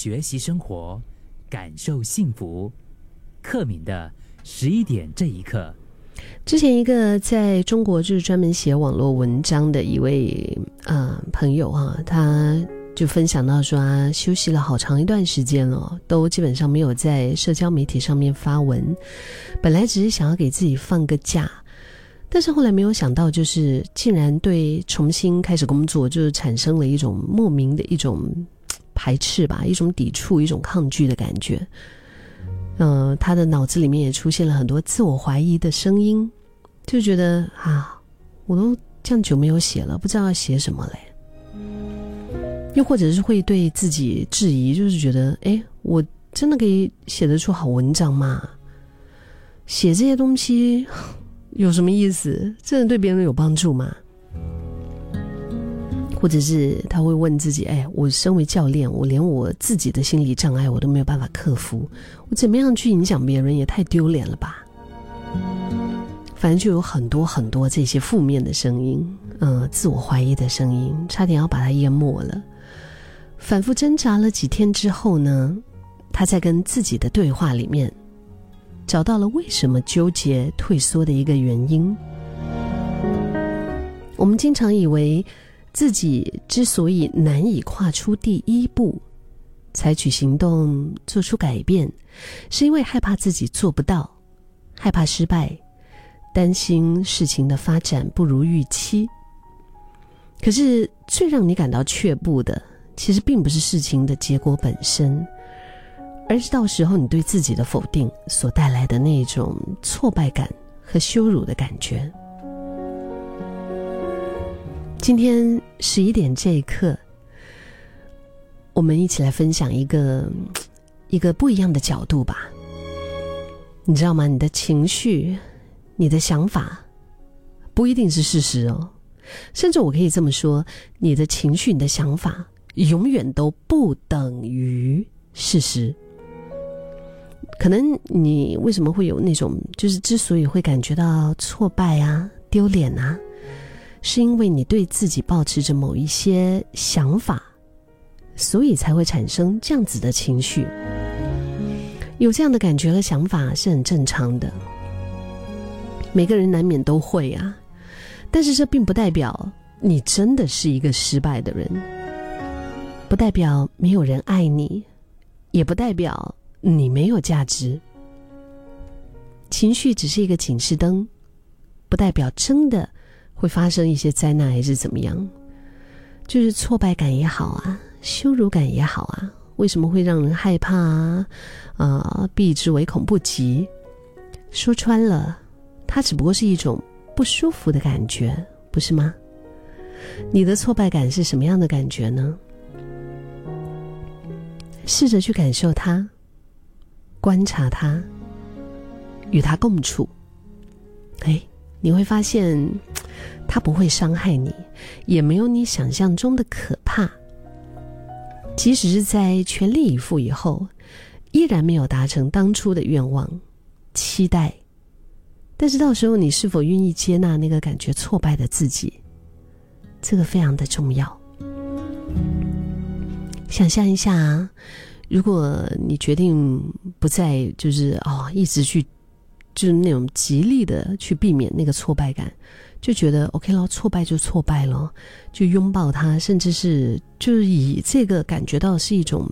学习生活，感受幸福。克敏的十一点这一刻。之前一个在中国就是专门写网络文章的一位啊朋友啊，他就分享到说啊，休息了好长一段时间了，都基本上没有在社交媒体上面发文。本来只是想要给自己放个假，但是后来没有想到，就是竟然对重新开始工作，就是产生了一种莫名的一种排斥吧，一种抵触，一种抗拒的感觉。嗯，他的脑子里面也出现了很多自我怀疑的声音，就觉得啊，我都这样久没有写了，不知道要写什么嘞。又或者是会对自己质疑，就是觉得，哎，我真的可以写得出好文章吗？写这些东西 有什么意思？真的对别人有帮助吗？或者是他会问自己：“哎，我身为教练，我连我自己的心理障碍我都没有办法克服，我怎么样去影响别人也太丢脸了吧？”反正就有很多很多这些负面的声音，嗯，自我怀疑的声音，差点要把他淹没了。反复挣扎了几天之后呢，他在跟自己的对话里面，找到了为什么纠结退缩的一个原因。我们经常以为。自己之所以难以跨出第一步，采取行动、做出改变，是因为害怕自己做不到，害怕失败，担心事情的发展不如预期。可是，最让你感到却步的，其实并不是事情的结果本身，而是到时候你对自己的否定所带来的那种挫败感和羞辱的感觉。今天十一点这一刻，我们一起来分享一个一个不一样的角度吧。你知道吗？你的情绪、你的想法，不一定是事实哦。甚至我可以这么说：你的情绪、你的想法，永远都不等于事实。可能你为什么会有那种，就是之所以会感觉到挫败啊、丢脸啊？是因为你对自己保持着某一些想法，所以才会产生这样子的情绪。有这样的感觉和想法是很正常的，每个人难免都会啊。但是这并不代表你真的是一个失败的人，不代表没有人爱你，也不代表你没有价值。情绪只是一个警示灯，不代表真的。会发生一些灾难还是怎么样？就是挫败感也好啊，羞辱感也好啊，为什么会让人害怕啊？啊，避之唯恐不及。说穿了，它只不过是一种不舒服的感觉，不是吗？你的挫败感是什么样的感觉呢？试着去感受它，观察它，与它共处。哎，你会发现。它不会伤害你，也没有你想象中的可怕。即使是在全力以赴以后，依然没有达成当初的愿望、期待，但是到时候你是否愿意接纳那个感觉挫败的自己？这个非常的重要。想象一下，如果你决定不再就是哦，一直去就是那种极力的去避免那个挫败感。就觉得 OK 了，挫败就挫败了，就拥抱他，甚至是就是以这个感觉到是一种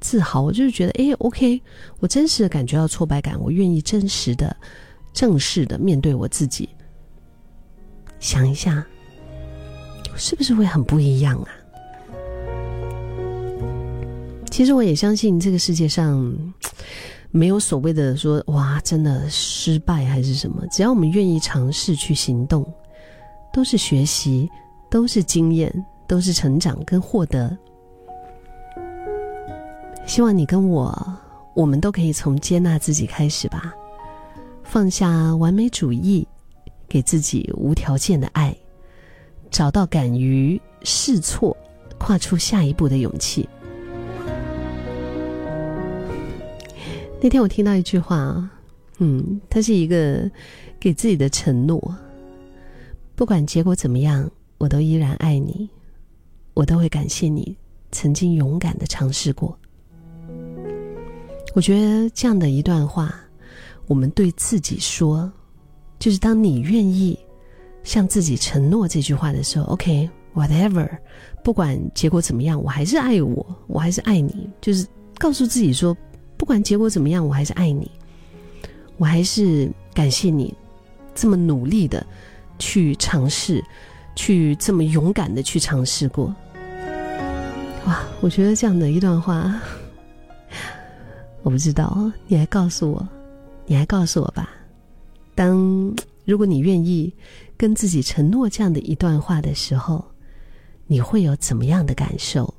自豪，就是觉得哎 OK，我真实的感觉到挫败感，我愿意真实的、正式的面对我自己。想一下，是不是会很不一样啊？其实我也相信这个世界上。没有所谓的说哇，真的失败还是什么？只要我们愿意尝试去行动，都是学习，都是经验，都是成长跟获得。希望你跟我，我们都可以从接纳自己开始吧，放下完美主义，给自己无条件的爱，找到敢于试错、跨出下一步的勇气。那天我听到一句话，嗯，它是一个给自己的承诺。不管结果怎么样，我都依然爱你，我都会感谢你曾经勇敢的尝试过。我觉得这样的一段话，我们对自己说，就是当你愿意向自己承诺这句话的时候，OK，whatever，不管结果怎么样，我还是爱我，我还是爱你，就是告诉自己说，不管结果怎么样，我还是爱你，我还是感谢你这么努力的去尝试，去这么勇敢的去尝试过。哇，我觉得这样的一段话。我不知道，你来告诉我，你来告诉我吧。当如果你愿意跟自己承诺这样的一段话的时候，你会有怎么样的感受？